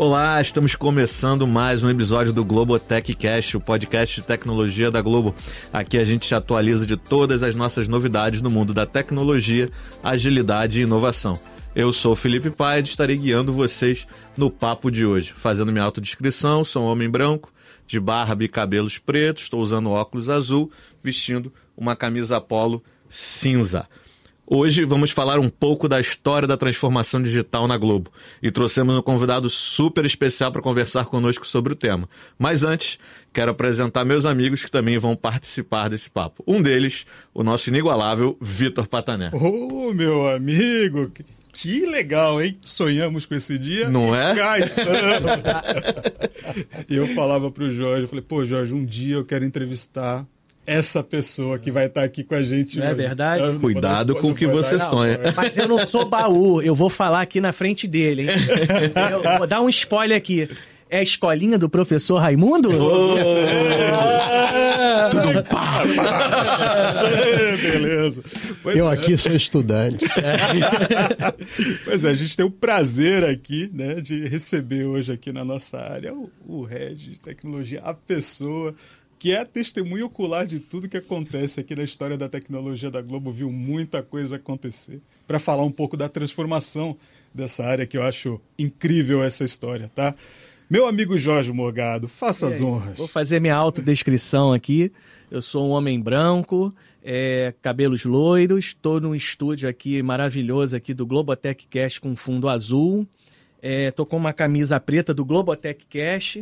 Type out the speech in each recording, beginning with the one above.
Olá, estamos começando mais um episódio do Globotech Cast, o podcast de tecnologia da Globo. Aqui a gente te atualiza de todas as nossas novidades no mundo da tecnologia, agilidade e inovação. Eu sou Felipe Paes e estarei guiando vocês no papo de hoje. Fazendo minha autodescrição, sou um homem branco, de barba e cabelos pretos, estou usando óculos azul, vestindo uma camisa polo cinza. Hoje vamos falar um pouco da história da transformação digital na Globo e trouxemos um convidado super especial para conversar conosco sobre o tema. Mas antes, quero apresentar meus amigos que também vão participar desse papo. Um deles, o nosso inigualável Vitor Patané. Ô, oh, meu amigo, que legal, hein? Sonhamos com esse dia. Não é? e eu falava pro Jorge, eu falei, pô, Jorge, um dia eu quero entrevistar essa pessoa que vai estar aqui com a gente. Não é verdade? Eu Cuidado com o que você não, sonha. Mas eu não sou baú, eu vou falar aqui na frente dele, hein? Eu vou dar um spoiler aqui. É a escolinha do professor Raimundo? Oh! Tudo pá, Beleza. Pois eu é. aqui sou estudante. pois é, a gente tem o prazer aqui né, de receber hoje aqui na nossa área o, o Head de Tecnologia, a pessoa que é testemunho ocular de tudo que acontece aqui na história da tecnologia da Globo, viu muita coisa acontecer. Para falar um pouco da transformação dessa área, que eu acho incrível essa história, tá? Meu amigo Jorge Morgado, faça as honras. Vou fazer minha autodescrição aqui. Eu sou um homem branco, é, cabelos loiros, estou num estúdio aqui maravilhoso aqui do Globotech Cash com fundo azul. Estou é, com uma camisa preta do Globotech Cash.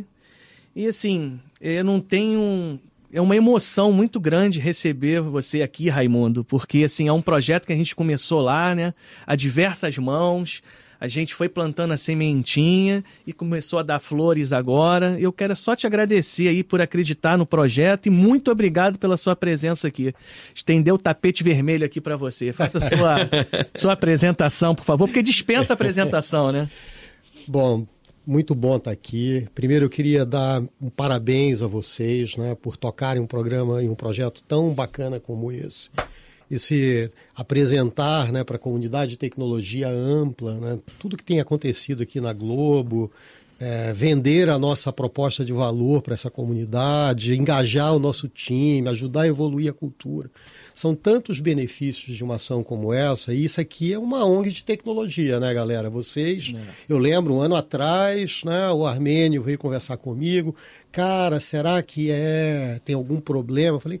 E assim, eu não tenho. É uma emoção muito grande receber você aqui, Raimundo, porque assim, é um projeto que a gente começou lá, né? A diversas mãos. A gente foi plantando a sementinha e começou a dar flores agora. Eu quero só te agradecer aí por acreditar no projeto e muito obrigado pela sua presença aqui. Estender o tapete vermelho aqui para você. Faça a sua, sua apresentação, por favor, porque dispensa a apresentação, né? Bom, muito bom estar aqui. Primeiro, eu queria dar um parabéns a vocês né, por tocarem um programa e um projeto tão bacana como esse. E se apresentar né, para a comunidade de tecnologia ampla, né, tudo que tem acontecido aqui na Globo, é, vender a nossa proposta de valor para essa comunidade, engajar o nosso time, ajudar a evoluir a cultura. São tantos benefícios de uma ação como essa, e isso aqui é uma ONG de tecnologia, né, galera? Vocês, é. eu lembro, um ano atrás, né, o Armênio veio conversar comigo, cara, será que é tem algum problema? Eu falei,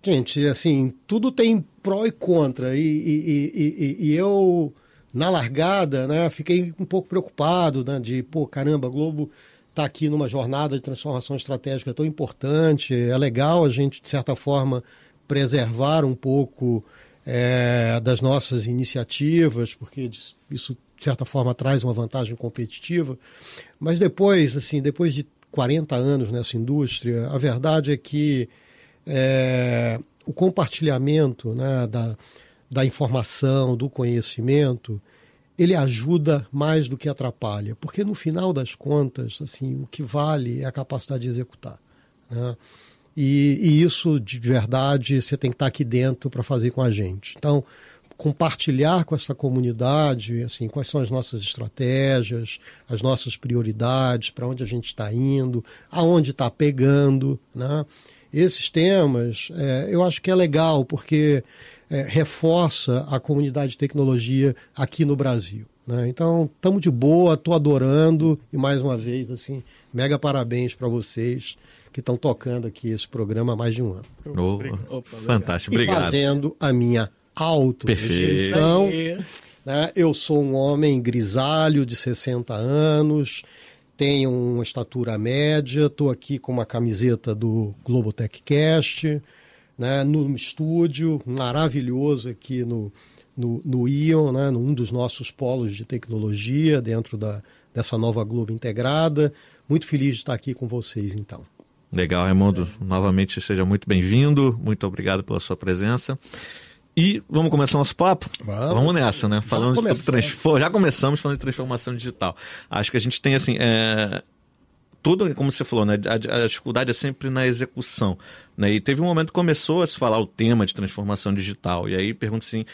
gente, assim, tudo tem pró e contra, e, e, e, e eu na largada, né, fiquei um pouco preocupado, né, de, pô, caramba, a Globo está aqui numa jornada de transformação estratégica tão importante, é legal a gente, de certa forma, preservar um pouco é, das nossas iniciativas, porque isso, de certa forma, traz uma vantagem competitiva. Mas depois, assim, depois de 40 anos nessa indústria, a verdade é que é, o compartilhamento né, da, da informação, do conhecimento, ele ajuda mais do que atrapalha, porque no final das contas, assim, o que vale é a capacidade de executar. Né? E, e isso, de verdade, você tem que estar aqui dentro para fazer com a gente. Então, compartilhar com essa comunidade assim quais são as nossas estratégias, as nossas prioridades, para onde a gente está indo, aonde está pegando, né? Esses temas, é, eu acho que é legal porque é, reforça a comunidade de tecnologia aqui no Brasil. Né? Então, estamos de boa, estou adorando e mais uma vez assim, mega parabéns para vocês que estão tocando aqui esse programa há mais de um ano. Oh, Opa, fantástico, obrigado. E fazendo a minha autodescrição. Né? Eu sou um homem grisalho de 60 anos, tenho uma estatura média, estou aqui com uma camiseta do Globotech Cast, né? no estúdio maravilhoso aqui no, no, no Ion, né? num dos nossos polos de tecnologia dentro da, dessa nova Globo integrada. Muito feliz de estar aqui com vocês, então. Legal, Raimundo. Novamente seja muito bem-vindo. Muito obrigado pela sua presença. E vamos começar nosso papo? Vamos, vamos nessa, né? Falando de transform... Já começamos falando de transformação digital. Acho que a gente tem assim. É... Tudo, como você falou, né? A, a, dificuldade é sempre na execução. Né? E teve um momento que começou a se falar o tema de transformação digital. E aí pergunta assim: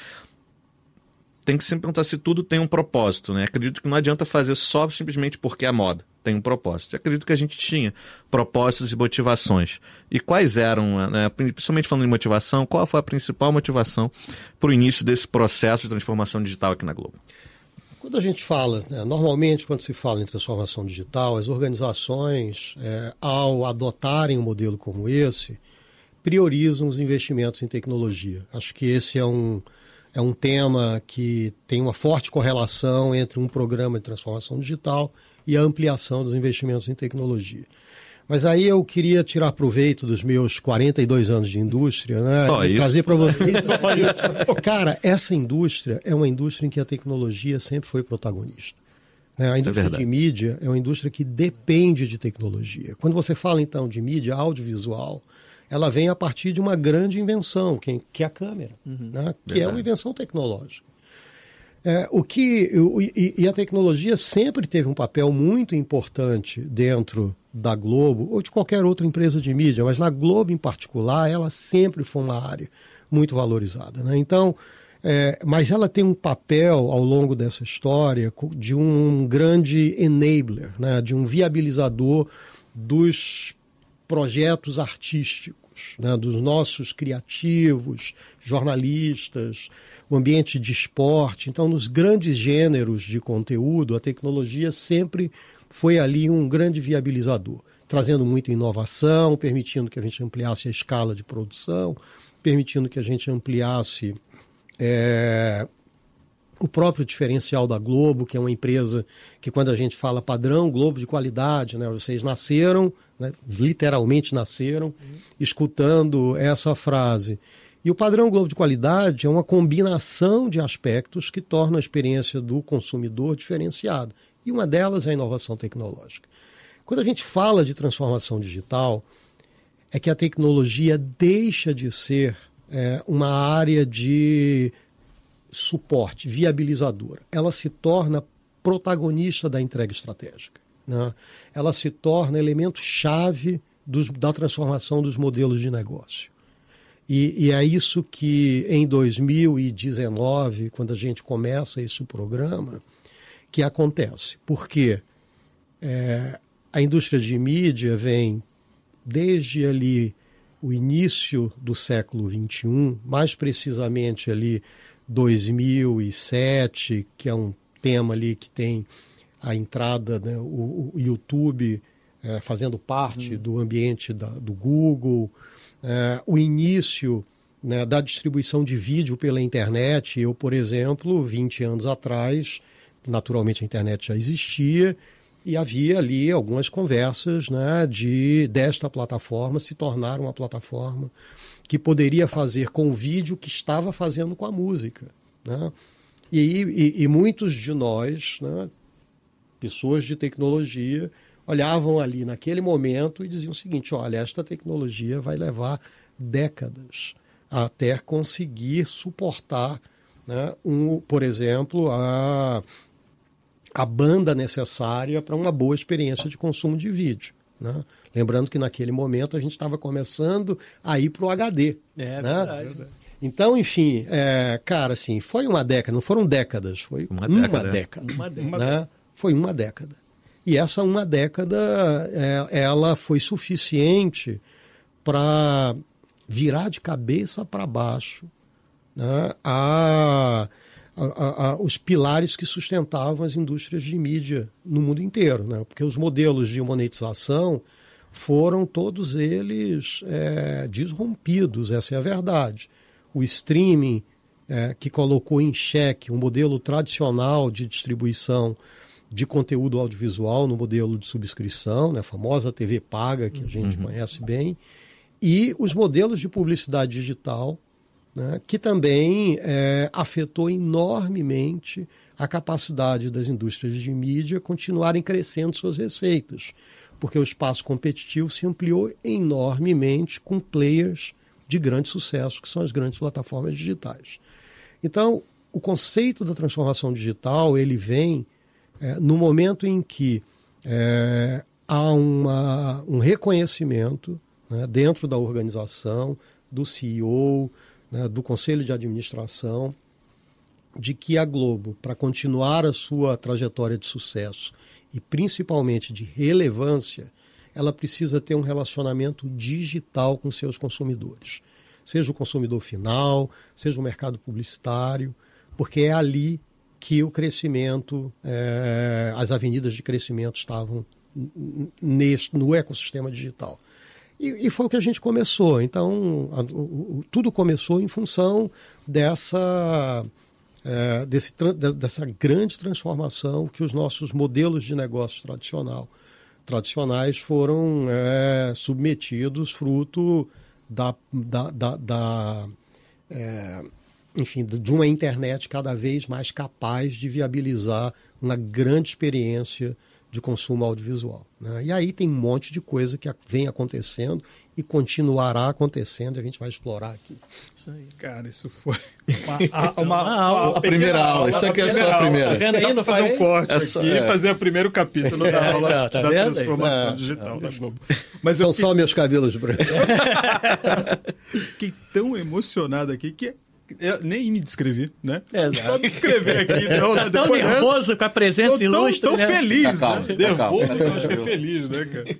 tem que sempre perguntar se tudo tem um propósito, né? Acredito que não adianta fazer só simplesmente porque é moda. Tem um propósito. Acredito que a gente tinha propósitos e motivações. E quais eram, né? principalmente falando em motivação, qual foi a principal motivação para o início desse processo de transformação digital aqui na Globo? Quando a gente fala, né, normalmente quando se fala em transformação digital, as organizações, é, ao adotarem um modelo como esse, priorizam os investimentos em tecnologia. Acho que esse é um, é um tema que tem uma forte correlação entre um programa de transformação digital e a ampliação dos investimentos em tecnologia. Mas aí eu queria tirar proveito dos meus 42 anos de indústria, né? Só e isso. trazer para vocês. Cara, essa indústria é uma indústria em que a tecnologia sempre foi protagonista. Né? A indústria verdade. de mídia é uma indústria que depende de tecnologia. Quando você fala então de mídia audiovisual, ela vem a partir de uma grande invenção, que, que é a câmera, né? que é Verdade. uma invenção tecnológica. É, o que o- e, e a tecnologia sempre teve um papel muito importante dentro da Globo ou de qualquer outra empresa de mídia, mas na Globo em particular, ela sempre foi uma área muito valorizada. Né? Então, é, mas ela tem um papel ao longo dessa história de um grande enabler, né? de um viabilizador dos projetos artísticos, né, dos nossos criativos, jornalistas, o ambiente de esporte. Então, nos grandes gêneros de conteúdo, a tecnologia sempre foi ali um grande viabilizador, trazendo muita inovação, permitindo que a gente ampliasse a escala de produção, permitindo que a gente ampliasse é, o próprio diferencial da Globo, que é uma empresa que, quando a gente fala padrão Globo de qualidade, né, vocês nasceram, né, literalmente nasceram, escutando essa frase. E o padrão Globo de qualidade é uma combinação de aspectos que torna a experiência do consumidor diferenciada. E uma delas é a inovação tecnológica. Quando a gente fala de transformação digital, é que a tecnologia deixa de ser é, uma área de suporte, viabilizadora. Ela se torna protagonista da entrega estratégica. Né? Ela se torna elemento chave dos, da transformação dos modelos de negócio. E, e, é isso que em 2019, quando a gente começa esse programa, que acontece. Porque é, a indústria de mídia vem desde ali o início do século XXI, mais precisamente ali 2007, que é um tema ali que tem a entrada, né, o, o, YouTube é, fazendo parte hum. do ambiente da, do Google, é, o início né, da distribuição de vídeo pela internet. Eu, por exemplo, 20 anos atrás, naturalmente a internet já existia, e havia ali algumas conversas né, de desta plataforma se tornar uma plataforma que poderia fazer com o vídeo o que estava fazendo com a música. Né? E, e, e, muitos de nós, né, pessoas de tecnologia, olhavam ali naquele momento e diziam o seguinte: olha, esta tecnologia vai levar décadas até conseguir suportar, né, um, por exemplo, a, a banda necessária para uma boa experiência de consumo de vídeo. Né? Lembrando que naquele momento a gente estava começando a ir para o HD. É, né? verdade. Então, enfim, é, cara, assim, foi uma década, não foram décadas, foi Uma uma década, década. é. Uma década. né? Foi uma década. E essa uma década, é, ela foi suficiente para virar de cabeça para baixo né, a, a, a, os pilares que sustentavam as indústrias de mídia no mundo inteiro. Né? Porque os modelos de monetização foram todos eles é, desrompidos, essa é a verdade. O streaming, é, que colocou em xeque um modelo tradicional de distribuição de conteúdo audiovisual no modelo de subscrição, né, a famosa TV paga, que a gente uhum. conhece bem, e os modelos de publicidade digital, né, que também é, afetou enormemente a capacidade das indústrias de mídia continuarem crescendo suas receitas, porque o espaço competitivo se ampliou enormemente com players de grande sucesso, que são as grandes plataformas digitais. Então, o conceito da transformação digital ele vem é, no momento em que é, há uma, um reconhecimento né, dentro da organização, do CEO, né, do conselho de administração, de que a Globo, para continuar a sua trajetória de sucesso e principalmente de relevância, ela precisa ter um relacionamento digital com seus consumidores. Seja o consumidor final, seja o mercado publicitário, porque é ali que o crescimento, é, as avenidas de crescimento estavam neste, no ecossistema digital. E, e, foi o que a gente começou. Então, a, o, tudo começou em função dessa, é, desse, dessa grande transformação que os nossos modelos de negócio tradicional, tradicionais foram é, submetidos fruto da, da, da, da é, enfim, de uma internet cada vez mais capaz de viabilizar uma grande experiência de consumo audiovisual. Né? E aí tem um monte de coisa que vem acontecendo e continuará acontecendo, e a gente vai explorar aqui. Isso aí. Cara, isso foi uma, uma, uma, uma aula, a primeira aula. Isso aqui é só a primeira. Tá vendo ainda? fazer um corte é só, aqui é. e fazer o primeiro capítulo da aula tá, tá da vendo? transformação é, digital da Globo. Mas São fiquei... só meus cabelos brancos. fiquei tão emocionado aqui que eu nem me descrevi, né? Exato. Só me descrever aqui. Não, tá tão nervoso com a presença ilustre. Tão, tão né? feliz, tá né? Nervoso, eu acho que é feliz, né, cara?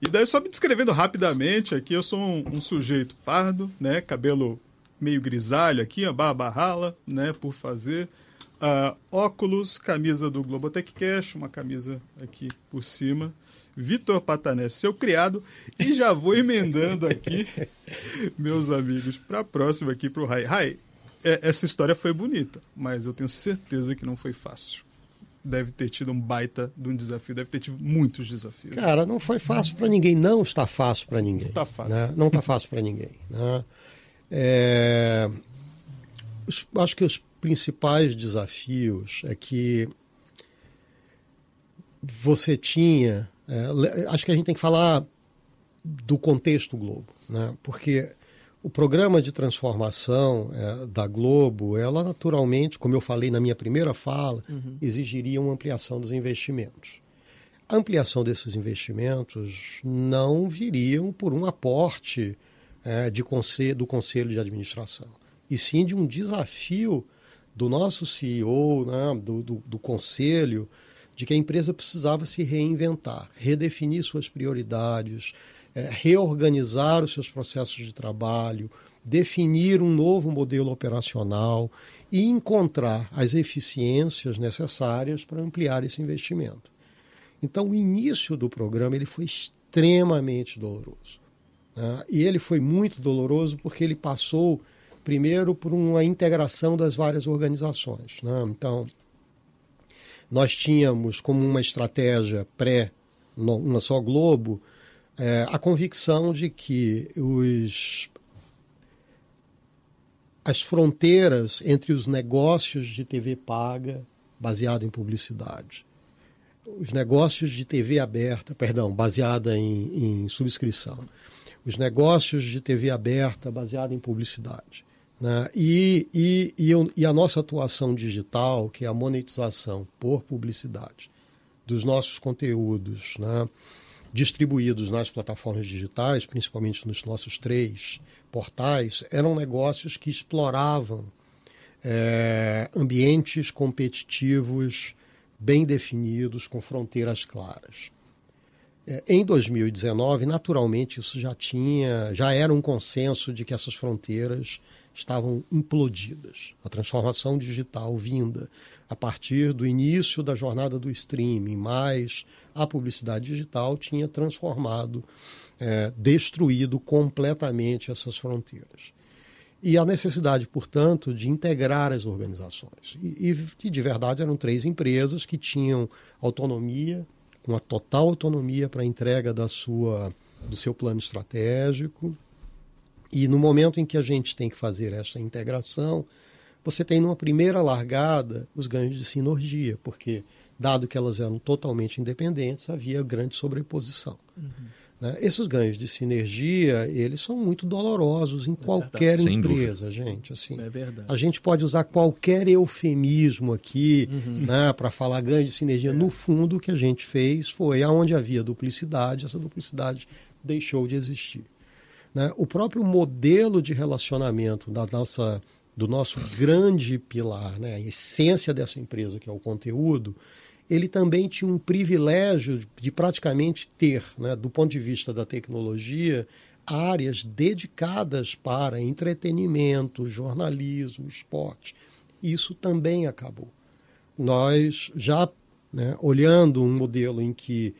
E daí, só me descrevendo rapidamente aqui, eu sou um, um sujeito pardo, né? Cabelo meio grisalho aqui, a barba rala, né? Por fazer. Uh, óculos, camisa do Globotech Cash, uma camisa aqui por cima. Vitor Patané, seu criado. E já vou emendando aqui, meus amigos, para a próxima aqui para o Rai. Rai, é, essa história foi bonita, mas eu tenho certeza que não foi fácil. Deve ter tido um baita de um desafio, deve ter tido muitos desafios. Cara, não foi fácil para ninguém, não está fácil para ninguém. Tá fácil. Né? Não está fácil para ninguém. Né? É... Acho que os principais desafios é que você tinha é, acho que a gente tem que falar do contexto Globo, né? porque o programa de transformação é, da Globo, ela naturalmente, como eu falei na minha primeira fala, uhum. exigiria uma ampliação dos investimentos. A ampliação desses investimentos não viriam por um aporte é, de conselho, do conselho de administração, e sim de um desafio do nosso CEO, né, do, do, do conselho, de que a empresa precisava se reinventar, redefinir suas prioridades, é, reorganizar os seus processos de trabalho, definir um novo modelo operacional e encontrar as eficiências necessárias para ampliar esse investimento. Então, o início do programa ele foi extremamente doloroso. Né? E ele foi muito doloroso porque ele passou, primeiro, por uma integração das várias organizações. Né? Então, nós tínhamos como uma estratégia pré uma só Globo é, a convicção de que os as fronteiras entre os negócios de TV paga baseado em publicidade, os negócios de TV aberta, perdão, baseada em, em subscrição, os negócios de TV aberta baseada em publicidade né? E, e, e, e, a nossa atuação digital, que é a monetização por publicidade dos nossos conteúdos né? distribuídos nas plataformas digitais, principalmente nos nossos três portais, eram negócios que exploravam é, ambientes competitivos bem definidos, com fronteiras claras. É, em 2019, naturalmente, isso já tinha, já era um consenso de que essas fronteiras estavam implodidas. A transformação digital vinda a partir do início da jornada do streaming, mais a publicidade digital tinha transformado, é, destruído completamente essas fronteiras. E a necessidade, portanto, de integrar as organizações. E, e de verdade eram três empresas que tinham autonomia, uma total autonomia para a entrega da sua, do seu plano estratégico, e no momento em que a gente tem que fazer essa integração, você tem numa primeira largada os ganhos de sinergia, porque, dado que elas eram totalmente independentes, havia grande sobreposição. Uhum. Né? Esses ganhos de sinergia, eles são muito dolorosos em é qualquer verdade. empresa, gente. Assim, é verdade. A gente pode usar qualquer eufemismo aqui uhum. né, para falar ganho de sinergia. É. No fundo, o que a gente fez foi, aonde havia duplicidade, essa duplicidade deixou de existir. Né? O próprio modelo de relacionamento da nossa do nosso grande pilar, né, a essência dessa empresa, que é o conteúdo, ele também tinha um privilégio de praticamente ter, né, do ponto de vista da tecnologia, áreas dedicadas para entretenimento, jornalismo, esporte. Isso também acabou. Nós já né, olhando um modelo em que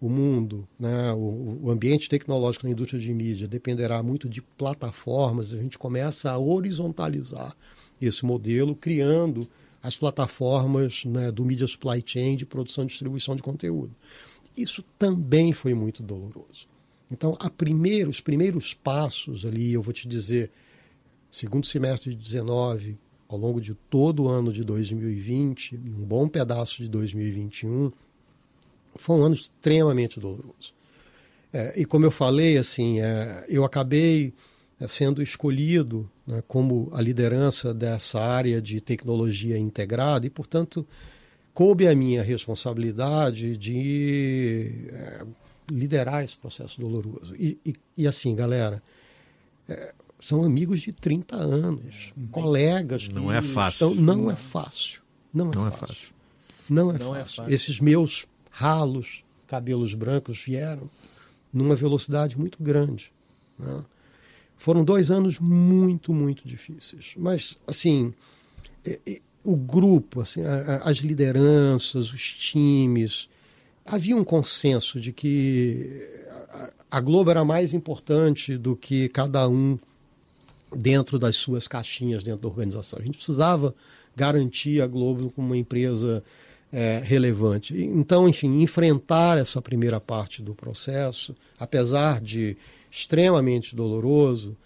o mundo, né, o, o, ambiente tecnológico na indústria de mídia dependerá muito de plataformas, a gente começa a horizontalizar esse modelo, criando as plataformas né, do Media Supply Chain de produção e distribuição de conteúdo. Isso também foi muito doloroso. Então, a primeiro, os primeiros passos ali, eu vou te dizer, segundo semestre de 19, ao longo de todo o ano de 2020, um bom pedaço de 2021, foi um ano extremamente doloroso. É, e como eu falei, assim, é, eu acabei é, sendo escolhido né, como a liderança dessa área de tecnologia integrada e, portanto, coube a minha responsabilidade de é, liderar esse processo doloroso. E, e, e assim, galera, é, são amigos de 30 anos, uhum. colegas. Não é fácil. Estão, não é fácil. Não é, não fácil. é fácil. Não, é, não fácil. é fácil. Esses meus ralos, cabelos brancos vieram numa velocidade muito grande. Né? Foram dois anos muito, muito difíceis. Mas, assim, o grupo, assim, as lideranças, os times, havia um consenso de que a Globo era mais importante do que cada um dentro das suas caixinhas dentro da organização. A gente precisava garantir a Globo como uma empresa é, relevante. Então, enfim, enfrentar essa primeira parte do processo, apesar de extremamente doloroso,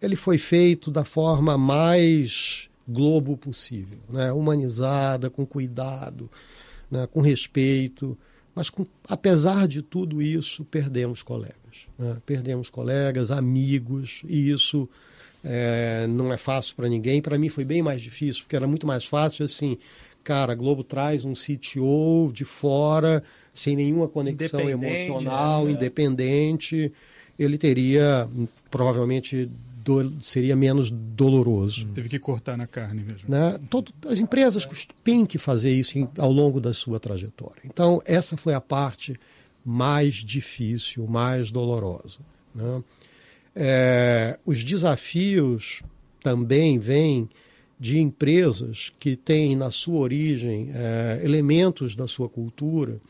ele foi feito da forma mais Globo possível, né? humanizada, com cuidado, né? com respeito. Mas, com, apesar de tudo isso, perdemos colegas. Né? Perdemos colegas, amigos, e isso é, não é fácil para ninguém. Para mim foi bem mais difícil, porque era muito mais fácil assim. Cara, a Globo traz um CTO de fora, sem nenhuma conexão emocional, né? independente. Ele teria provavelmente do, seria menos doloroso. Teve que cortar na carne mesmo. Né? Todo, as empresas têm que fazer isso em, ao longo da sua trajetória. Então, essa foi a parte mais difícil, mais dolorosa. Né? É, os desafios também vêm de empresas que têm na sua origem é, elementos da sua cultura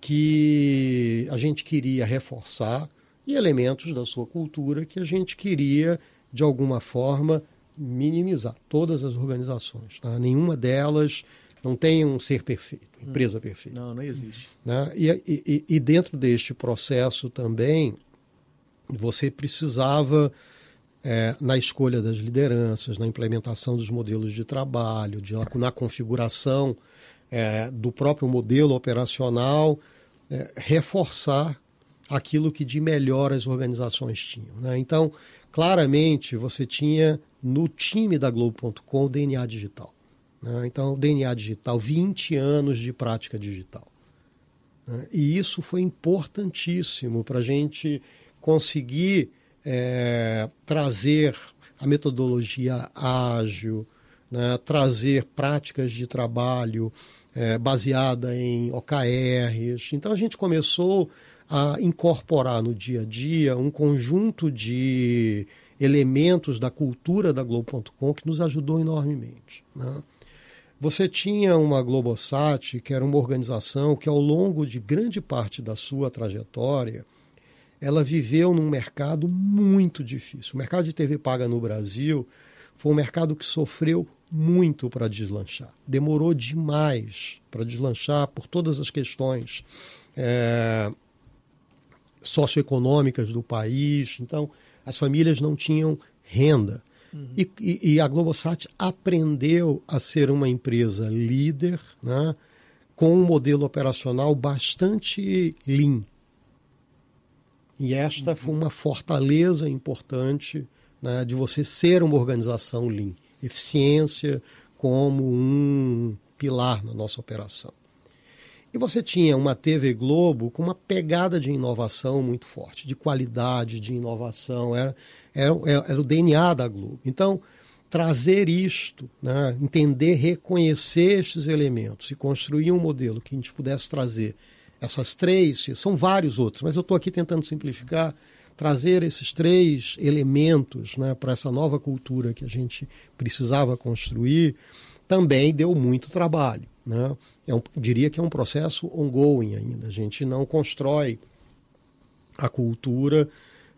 que a gente queria reforçar e elementos da sua cultura que a gente queria, de alguma forma, minimizar. Todas as organizações. Tá? Nenhuma delas não tem um ser perfeito, empresa hum. perfeita. Não, não existe. Né? E, e, e dentro deste processo também, você precisava, é, na escolha das lideranças, na implementação dos modelos de trabalho, de, na configuração é, do próprio modelo operacional, é, reforçar aquilo que de melhor as organizações tinham. Né? Então, claramente, você tinha no time da Globo.com o DNA digital. Né? Então, DNA digital, 20 anos de prática digital. Né? E isso foi importantíssimo para a gente conseguir é, trazer a metodologia ágil, né? trazer práticas de trabalho é, baseada em OKRs. Então, a gente começou a incorporar no dia a dia um conjunto de elementos da cultura da Globo.com que nos ajudou enormemente. Né? Você tinha uma Globosat, que era uma organização que, ao longo de grande parte da sua trajetória, ela viveu num mercado muito difícil. O mercado de TV paga no Brasil foi um mercado que sofreu muito para deslanchar. Demorou demais para deslanchar por todas as questões é, socioeconômicas do país. Então, as famílias não tinham renda. Uhum. E, e, e, a Globosat aprendeu a ser uma empresa líder, né, com um modelo operacional bastante lean. E esta foi uma fortaleza importante né, de você ser uma organização lean. Eficiência como um pilar na nossa operação. E você tinha uma TV Globo com uma pegada de inovação muito forte, de qualidade, de inovação. Era, era, era o DNA da Globo. Então, trazer isto, né? entender, reconhecer estes elementos e construir um modelo que a gente pudesse trazer essas três, são vários outros, mas eu estou aqui tentando simplificar, trazer esses três elementos né, para essa nova cultura que a gente precisava construir, também deu muito trabalho. Né? É um, diria que é um processo ongoing ainda. A gente não constrói a cultura.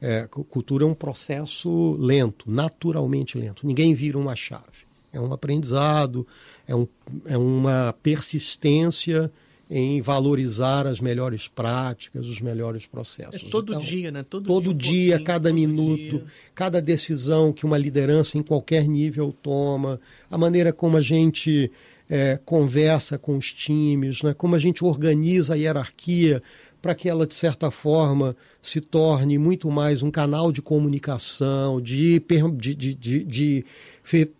É, cultura é um processo lento, naturalmente lento. Ninguém vira uma chave. É um aprendizado, é, um, é uma persistência em valorizar as melhores práticas, os melhores processos. É todo então, dia, né? Todo, todo dia, um cada todo minuto, dia. cada decisão que uma liderança em qualquer nível toma, a maneira como a gente é, conversa com os times, né? como a gente organiza a hierarquia para que ela, de certa forma, se torne muito mais um canal de comunicação, de, de, de, de,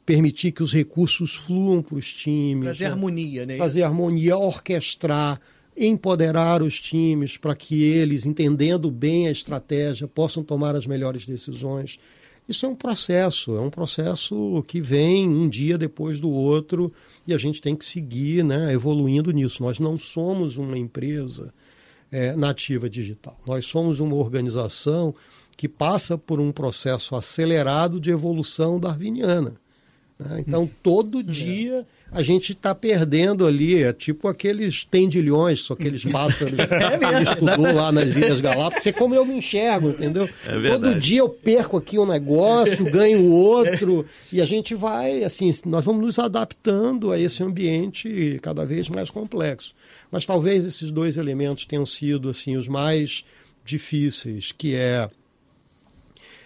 permitir que os recursos fluam para os times. Fazer né? harmonia, né? Fazer harmonia, orquestrar, empoderar os times para que eles, entendendo bem a estratégia, possam tomar as melhores decisões. Isso é um processo, é um processo que vem um dia depois do outro e a gente tem que seguir né, evoluindo nisso. Nós não somos uma empresa é, nativa digital. Nós somos uma organização que passa por um processo acelerado de evolução darwiniana. Né? Então, todo é. dia a gente está perdendo ali, é tipo aqueles tendilhões, só aqueles pássaros é que ele estudou lá nas Ilhas Galápagos. É como eu me enxergo, entendeu? É todo dia eu perco aqui um negócio, ganho outro, e a gente vai, assim, nós vamos nos adaptando a esse ambiente cada vez mais complexo. Mas talvez esses dois elementos tenham sido assim os mais difíceis, que é,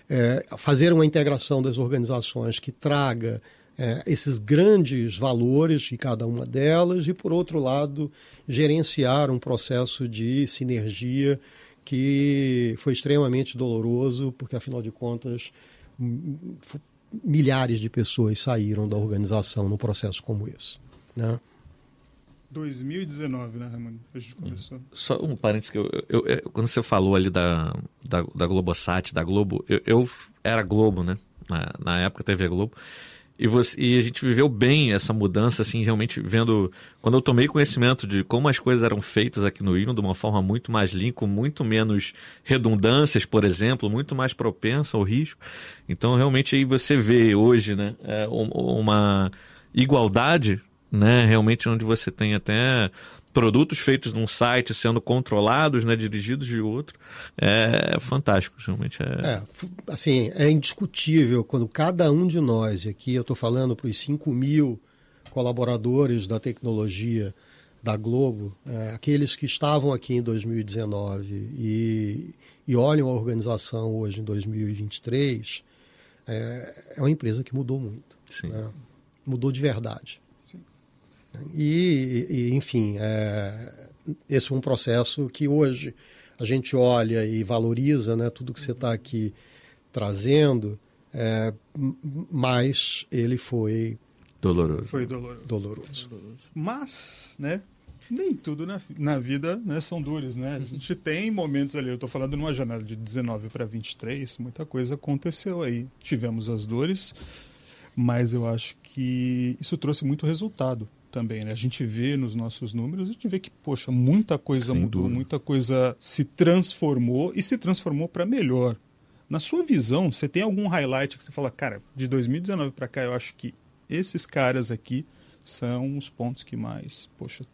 é fazer uma integração das organizações que traga é, esses grandes valores de cada uma delas e, por outro lado, gerenciar um processo de sinergia que foi extremamente doloroso, porque, afinal de contas, milhares de pessoas saíram da organização num processo como esse. Né? 2019, né, Ramon? A gente começou. Só um parênteses que eu, eu, eu, quando você falou ali da, da, da Globosat, da Globo, eu, eu, era Globo, né? Na, na época TV Globo. E, você, e a gente viveu bem essa mudança, assim, realmente vendo. Quando eu tomei conhecimento de como as coisas eram feitas aqui no Hino, de uma forma muito mais limpa, muito menos redundâncias, por exemplo, muito mais propensa ao risco. Então, realmente, aí você vê hoje, né, é, uma igualdade né? Realmente onde você tem até produtos feitos num site sendo controlados, né, dirigidos de outro, é fantástico, realmente. É... é assim, é indiscutível quando cada um de nós, aqui eu estou falando para os 5 mil colaboradores da tecnologia da Globo, é, aqueles que estavam aqui em 2019 e, e olham a organização hoje em 2023, é, é uma empresa que mudou muito. Né? Mudou de verdade. E, e enfim, é, esse é um processo que hoje a gente olha e valoriza né, tudo que você está aqui trazendo, é, mas ele foi doloroso. Foi doloroso. doloroso. Mas, né, nem tudo na, na vida né, são dores, né? A gente tem momentos ali, eu estou falando numa janela de 19 para 23, muita coisa aconteceu aí. Tivemos as dores, mas eu acho que isso trouxe muito resultado também, né? A gente vê nos nossos números, a gente vê que, poxa, muita coisa Sem mudou, dúvida. muita coisa se transformou e se transformou para melhor. Na sua visão, você tem algum highlight que você fala, cara, de 2019 para cá, eu acho que esses caras aqui são os pontos que mais, poxa,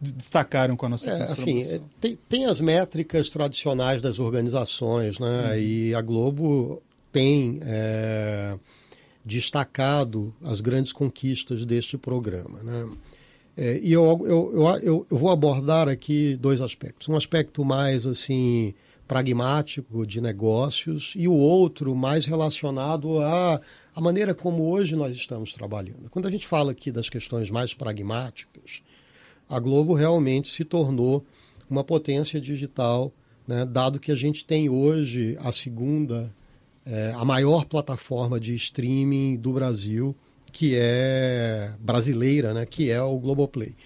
destacaram com a nossa é, enfim, é, tem, tem, as métricas tradicionais das organizações, né? Uhum. E a Globo tem é, destacado as grandes conquistas deste programa. Né? É, e eu, eu, eu, eu, vou abordar aqui dois aspectos. Um aspecto mais assim pragmático de negócios e o outro mais relacionado à, à maneira como hoje nós estamos trabalhando. Quando a gente fala aqui das questões mais pragmáticas, a Globo realmente se tornou uma potência digital, né, dado que a gente tem hoje a segunda é, a maior plataforma de streaming do Brasil, que é brasileira, né, que é o Globoplay.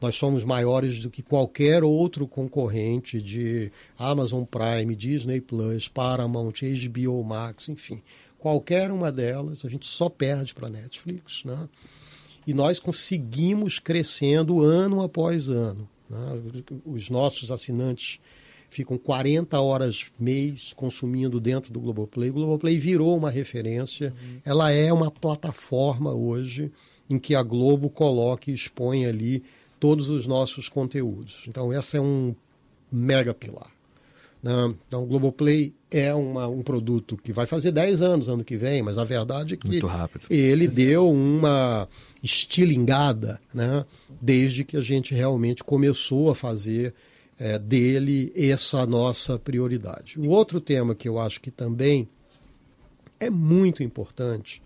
Nós somos maiores do que qualquer outro concorrente de Amazon Prime, Disney Plus, Paramount, HBO Max, enfim. Qualquer uma delas, a gente só perde para Netflix. Né? E nós conseguimos crescendo ano após ano. Né? Os nossos assinantes ficam 40 horas mês consumindo dentro do Globoplay. O Globoplay virou uma referência. Uhum. Ela é uma plataforma hoje em que a Globo coloca e expõe ali todos os nossos conteúdos. Então, essa é um mega pilar. Né? Então, o Globoplay é uma, um produto que vai fazer 10 anos ano que vem, mas a verdade é que ele deu uma estilingada né? desde que a gente realmente começou a fazer é, dele essa nossa prioridade. O outro tema que eu acho que também é muito importante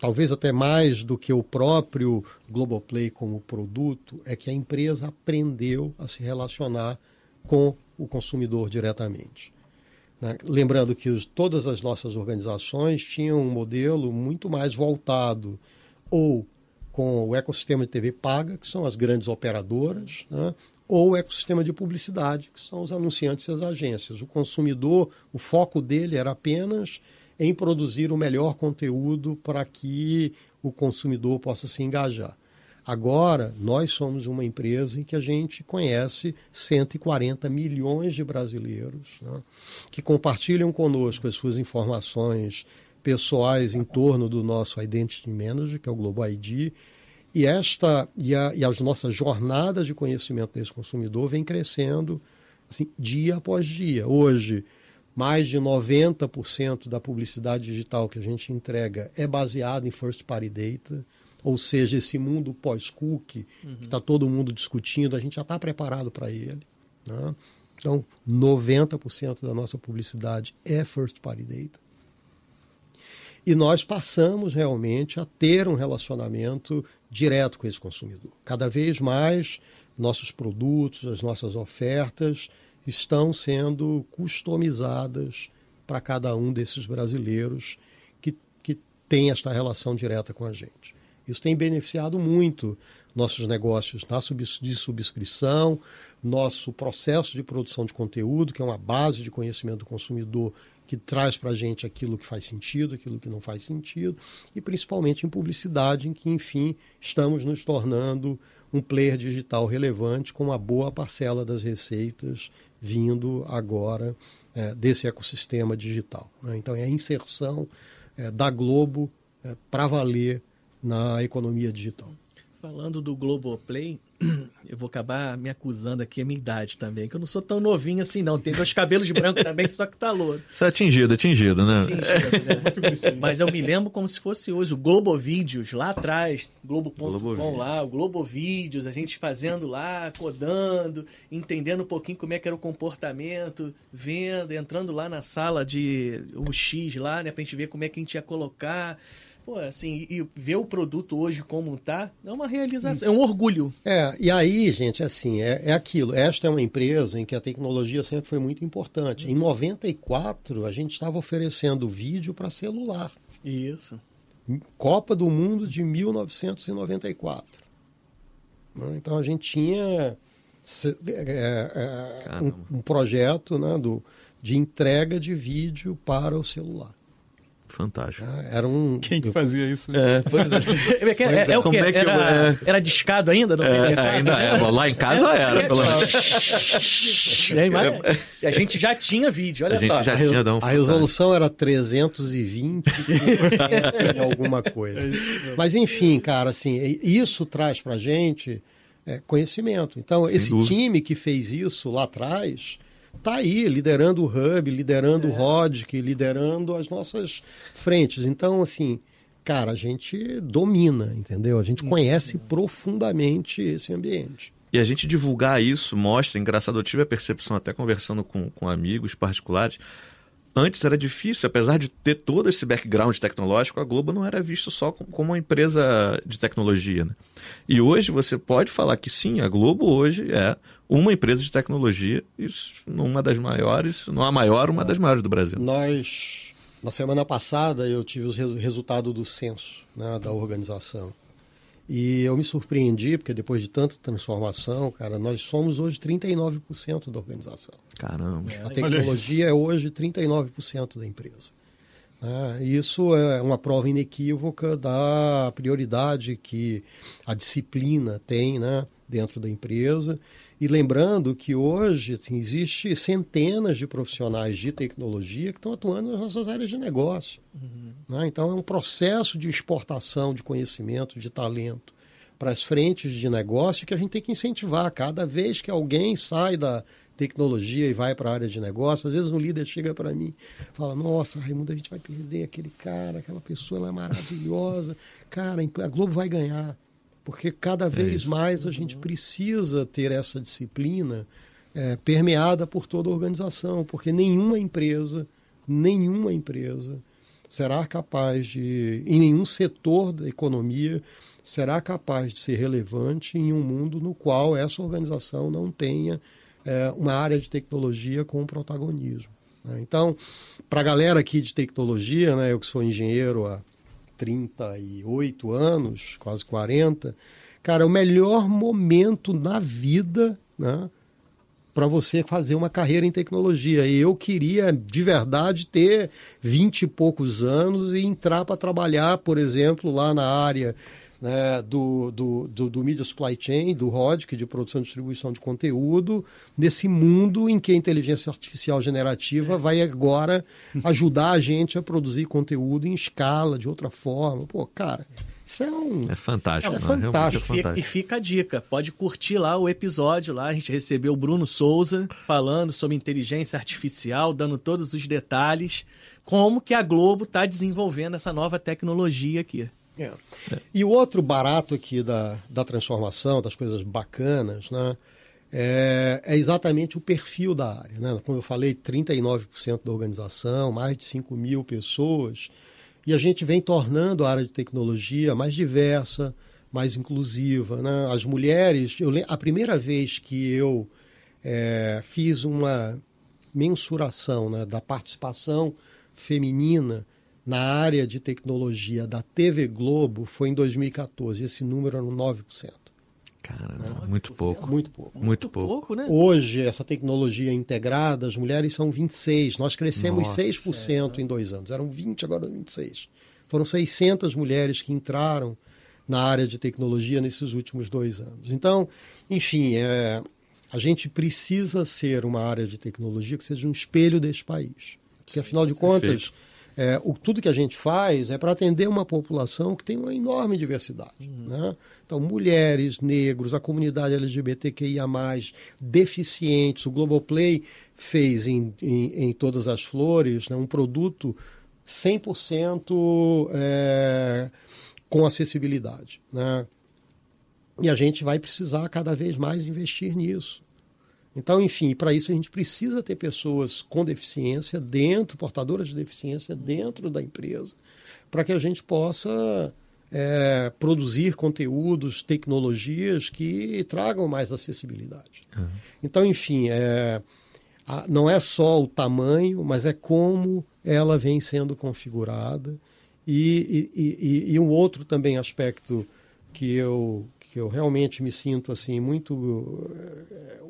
talvez até mais do que o próprio Globoplay como produto, é que a empresa aprendeu a se relacionar com o consumidor diretamente. Né? Lembrando que os, todas as nossas organizações tinham um modelo muito mais voltado ou com o ecossistema de TV paga, que são as grandes operadoras, né? Ou o ecossistema de publicidade, que são os anunciantes e as agências. O consumidor, o foco dele era apenas em produzir o melhor conteúdo para que o consumidor possa se engajar. Agora, nós somos uma empresa em que a gente conhece 140 milhões de brasileiros né, que compartilham conosco as suas informações pessoais em torno do nosso Identity Manager, que é o Global ID, e, esta, e, a, e as nossas jornadas de conhecimento desse consumidor vem crescendo assim, dia após dia. Hoje, mais de 90% da publicidade digital que a gente entrega é baseada em first party data, ou seja, esse mundo pós-cookie, uhum. que está todo mundo discutindo, a gente já está preparado para ele. Né? Então, 90% da nossa publicidade é first party data. E nós passamos realmente a ter um relacionamento direto com esse consumidor. Cada vez mais, nossos produtos, as nossas ofertas estão sendo customizadas para cada um desses brasileiros que, que tem esta relação direta com a gente. Isso tem beneficiado muito nossos negócios na sub, de subscrição, nosso processo de produção de conteúdo, que é uma base de conhecimento do consumidor que traz para a gente aquilo que faz sentido, aquilo que não faz sentido, e principalmente em publicidade, em que, enfim, estamos nos tornando um player digital relevante com uma boa parcela das receitas vindo agora é, desse ecossistema digital. Né? Então, é a inserção é, da Globo é, para valer na economia digital. Falando do Globoplay, eu vou acabar me acusando aqui a minha idade também, que eu não sou tão novinho assim, não. Tem meus cabelos de branco também, só que tá louro. Você é atingido, atingido, né? Atingido, né? Mas eu me lembro como se fosse hoje o Globovídeos, lá atrás, Globo.com Globo lá, o Globovídeos, a gente fazendo lá, codando, entendendo um pouquinho como é que era o comportamento, vendo, entrando lá na sala de o X lá, né, pra gente ver como é que a gente ia colocar. Pô, assim, e ver o produto hoje como tá, é uma realização, é um orgulho. É, e aí, gente, assim, é, é aquilo. Esta é uma empresa em que a tecnologia sempre foi muito importante. Em 94, a gente estava oferecendo vídeo para celular. Isso. Copa do Mundo de 1994. Né? Então a gente tinha é, é, um, um, projeto né, do, de entrega de vídeo para o celular. Fantástico. Ah, era um. Quem que fazia isso? É, foi... é, é, é, o quê? É era, é... era discado ainda? Não é, ainda é. Lá em casa era. Pelo... a gente já tinha vídeo, olha a só. Gente já tinha, não, a resolução era 320 e alguma coisa. Mas enfim, cara, assim, isso traz pra gente conhecimento. Então, Sem esse dúvida. time que fez isso lá atrás está aí, liderando o Hub, liderando é. o Rodic, liderando as nossas frentes. Então, assim, cara, a gente domina, entendeu? A gente conhece profundamente esse ambiente. E a gente divulgar isso mostra, engraçado, eu tive a percepção até conversando com, com amigos particulares, Antes era difícil, apesar de ter todo esse background tecnológico, a Globo não era vista só como uma empresa de tecnologia. Né? E hoje você pode falar que sim, a Globo hoje é uma empresa de tecnologia, isso uma das maiores, não a maior, uma das maiores do Brasil. Nós, na semana passada, eu tive o resultado do censo né, da organização. E eu me surpreendi, porque depois de tanta transformação, cara, nós somos hoje 39% da organização. Caramba. A tecnologia é hoje 39% da empresa. É, isso é uma prova inequívoca da prioridade que a disciplina tem né, dentro da empresa. E lembrando que hoje assim, existe centenas de profissionais de tecnologia que estão atuando nas nossas áreas de negócio. Uhum. Né? Então é um processo de exportação de conhecimento, de talento para as frentes de negócio que a gente tem que incentivar. Cada vez que alguém sai da tecnologia e vai para a área de negócio, às vezes um líder chega para mim fala, nossa, Raimundo, a gente vai perder aquele cara, aquela pessoa, ela é maravilhosa. Cara, a Globo vai ganhar. Porque cada é vez é mais a gente precisa ter essa disciplina é, permeada por toda a organização, porque nenhuma empresa, nenhuma empresa será capaz de, em nenhum setor da economia, será capaz de ser relevante em um mundo no qual essa organização não tenha é, uma área de tecnologia com protagonismo. Né? Então, para a galera aqui de tecnologia, né, eu que sou engenheiro há 38 anos, quase 40, cara, é o melhor momento na vida, né? para você fazer uma carreira em tecnologia. E eu queria, de verdade, ter vinte e poucos anos e entrar para trabalhar, por exemplo, lá na área né, do, do, do, do Media Supply Chain, do RODC, de produção e distribuição de conteúdo, nesse mundo em que a inteligência artificial generativa vai agora ajudar a gente a produzir conteúdo em escala, de outra forma. Pô, cara. Isso é um. É fantástico. É, fantástico. É fantástico. E, fica a dica: pode curtir lá o episódio. Lá a gente recebeu o Bruno Souza falando sobre inteligência artificial, dando todos os detalhes, como que a Globo está desenvolvendo essa nova tecnologia aqui. É. E o outro barato aqui da, da transformação, das coisas bacanas, né, é, é, exatamente o perfil da área. Né? Como eu falei, 39% da organização, mais de 5 mil pessoas, e a gente vem tornando a área de tecnologia mais diversa, mais inclusiva. Né? As mulheres, eu, a primeira vez que eu é, fiz uma mensuração né, da participação feminina na área de tecnologia da TV Globo foi em 2014. Esse número era 9%. Caramba, é, muito pouco. Muito pouco. Muito pouco. né? Hoje, essa tecnologia integrada, as mulheres são 26. Nós crescemos Nossa, 6% é. em dois anos. Eram 20, agora 26. Foram 600 mulheres que entraram na área de tecnologia nesses últimos dois anos. Então, enfim, é, a gente precisa ser uma área de tecnologia que seja um espelho desse país. Porque, afinal de contas, Perfeito é, o, tudo que a gente faz é para atender uma população que tem uma enorme diversidade. Uhum. Né? Então, mulheres, negros, a comunidade LGBTQIA, deficientes. O Globoplay fez em, em, em Todas as Flores né, um produto 100% é, com acessibilidade. Né? E a gente vai precisar cada vez mais investir nisso. Então, enfim, para isso a gente precisa ter pessoas com deficiência dentro, portadoras de deficiência dentro da empresa, para que a gente possa é, produzir conteúdos, tecnologias que tragam mais acessibilidade. Uhum. Então, enfim, é, a, não é só o tamanho, mas é como ela vem sendo configurada. E, e, e, e um outro também aspecto que eu, que eu realmente me sinto assim muito é,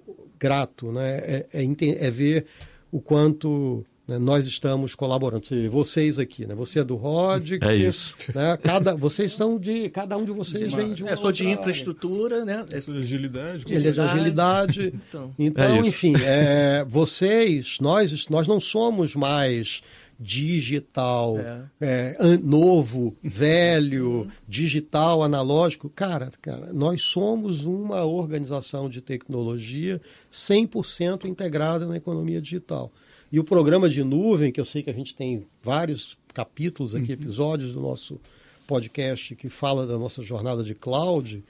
grato, né? É, é, é ver o quanto né, nós estamos colaborando. Vocês aqui, né? Você é do ROD. É isso. Né? Cada, vocês são de. Cada um de vocês vem de uma. É, sou de infraestrutura, né? É de agilidade. Ele é de agilidade. então, então é enfim, é, vocês, nós, nós não somos mais digital, é. É, novo, velho, digital, analógico. Cara, cara, nós somos uma organização de tecnologia 100% integrada na economia digital. E o programa de nuvem, que eu sei que a gente tem vários capítulos aqui, uhum. episódios do nosso podcast que fala da nossa jornada de cloud,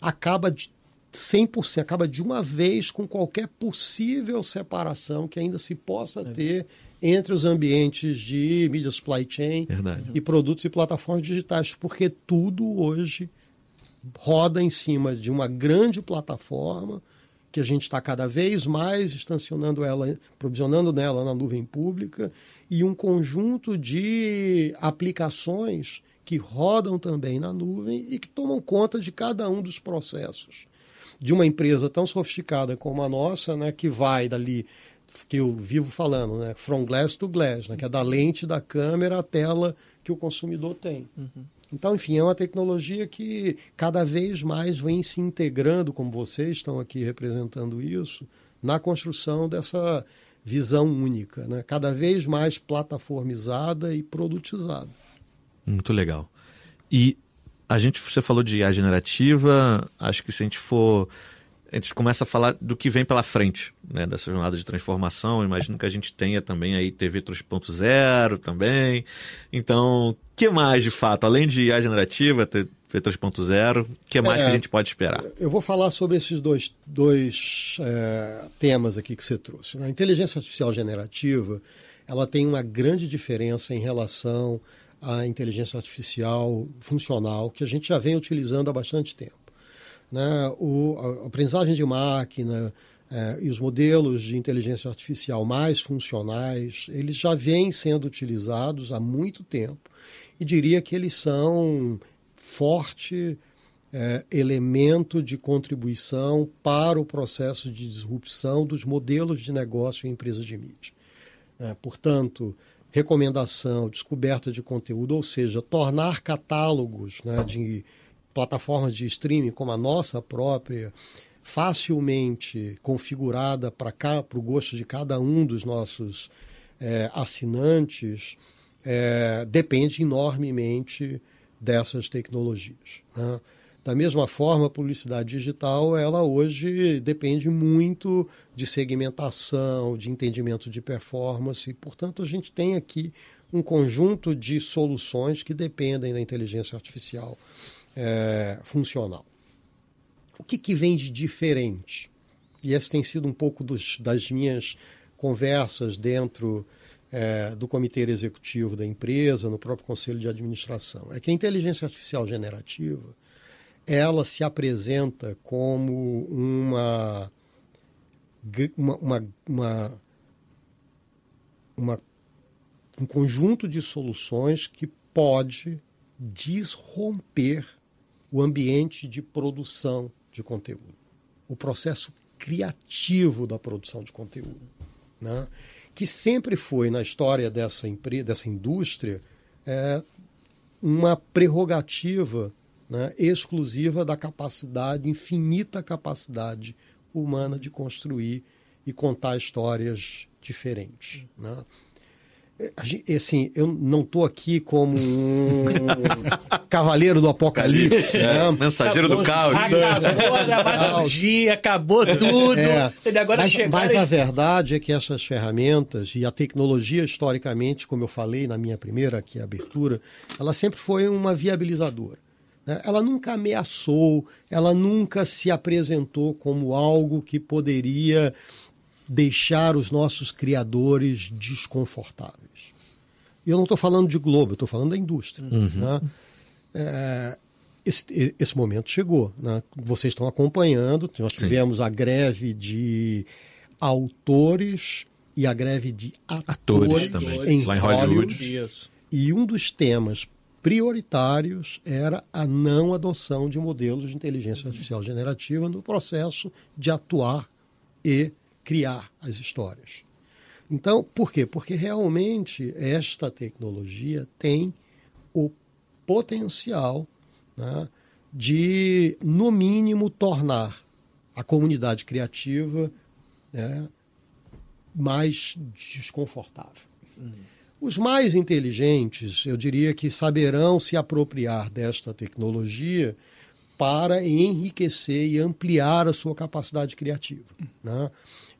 acaba de 100%, acaba de uma vez com qualquer possível separação que ainda se possa é. ter entre os ambientes de media supply chain Verdade. e produtos e plataformas digitais, porque tudo hoje roda em cima de uma grande plataforma que a gente está cada vez mais estacionando ela, provisionando nela na nuvem pública e um conjunto de aplicações que rodam também na nuvem e que tomam conta de cada um dos processos de uma empresa tão sofisticada como a nossa, né, que vai dali que eu vivo falando, né, from glass to glass, né, que é da lente da câmera à tela que o consumidor tem. Uhum. Então, enfim, é uma tecnologia que cada vez mais vem se integrando, como vocês estão aqui representando isso, na construção dessa visão única, né? cada vez mais plataformizada e produtizada. Muito legal. E a gente, você falou de IA generativa, acho que se a gente for a gente começa a falar do que vem pela frente, né, dessa jornada de transformação. Imagino que a gente tenha também aí TV 3.0 também. Então, que mais de fato, além de IA generativa, TV 3.0, que mais é, que a gente pode esperar? Eu vou falar sobre esses dois, dois é, temas aqui que você trouxe. A inteligência artificial generativa, ela tem uma grande diferença em relação à inteligência artificial funcional que a gente já vem utilizando há bastante tempo né, o, a aprendizagem de máquina é, e os modelos de inteligência artificial mais funcionais, eles já vêm sendo utilizados há muito tempo e diria que eles são forte é, elemento de contribuição para o processo de disrupção dos modelos de negócio em empresas de mídia. É, portanto, recomendação, descoberta de conteúdo, ou seja, tornar catálogos né, de plataformas de streaming como a nossa própria, facilmente configurada para o gosto de cada um dos nossos é, assinantes, é, depende enormemente dessas tecnologias. Né? Da mesma forma, a publicidade digital, ela hoje depende muito de segmentação, de entendimento de performance, e, portanto, a gente tem aqui um conjunto de soluções que dependem da inteligência artificial é, funcional. O que, que vem de diferente? E esse tem sido um pouco dos, das minhas conversas dentro é, do comitê executivo da empresa, no próprio conselho de administração. É que a inteligência artificial generativa ela se apresenta como uma, uma, uma, uma, uma um conjunto de soluções que pode desromper o ambiente de produção de conteúdo, o processo criativo da produção de conteúdo, né? que sempre foi na história dessa empresa, dessa indústria, é, uma prerrogativa né, exclusiva da capacidade, infinita capacidade humana de construir e contar histórias diferentes. Né? Assim, eu não estou aqui como um cavaleiro do apocalipse, né? mensageiro acabou, do caos. Acabou a dramaturgia, acabou tudo. É, Agora mas, mas a verdade é que essas ferramentas e a tecnologia, historicamente, como eu falei na minha primeira aqui, abertura, ela sempre foi uma viabilizadora. Né? Ela nunca ameaçou, ela nunca se apresentou como algo que poderia deixar os nossos criadores desconfortáveis. E eu não estou falando de Globo, estou falando da indústria. Uhum. Né? É, esse, esse, momento chegou. Né? Vocês estão acompanhando, nós tivemos Sim. a greve de autores e a greve de atores, atores também. em Lá em Hollywood. Hollywood. E um dos temas prioritários era a não adoção de modelos de inteligência artificial generativa no processo de atuar e criar as histórias. Então, por quê? Porque realmente esta tecnologia tem o potencial né, de, no mínimo, tornar a comunidade criativa né, mais desconfortável. Uhum. Os mais inteligentes, eu diria que saberão se apropriar desta tecnologia para enriquecer e ampliar a sua capacidade criativa. Né?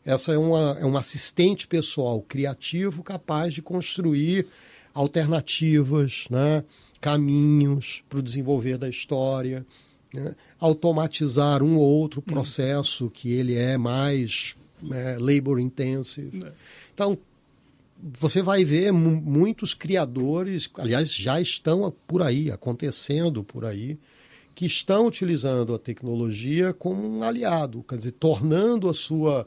Essa é, uma, é um assistente pessoal criativo capaz de construir alternativas, né? caminhos para o desenvolver da história, né? automatizar um ou outro processo hum. que ele é mais é, labor intensive. É. Então, você vai ver muitos criadores, aliás, já estão por aí, acontecendo por aí, que estão utilizando a tecnologia como um aliado, quer dizer, tornando a sua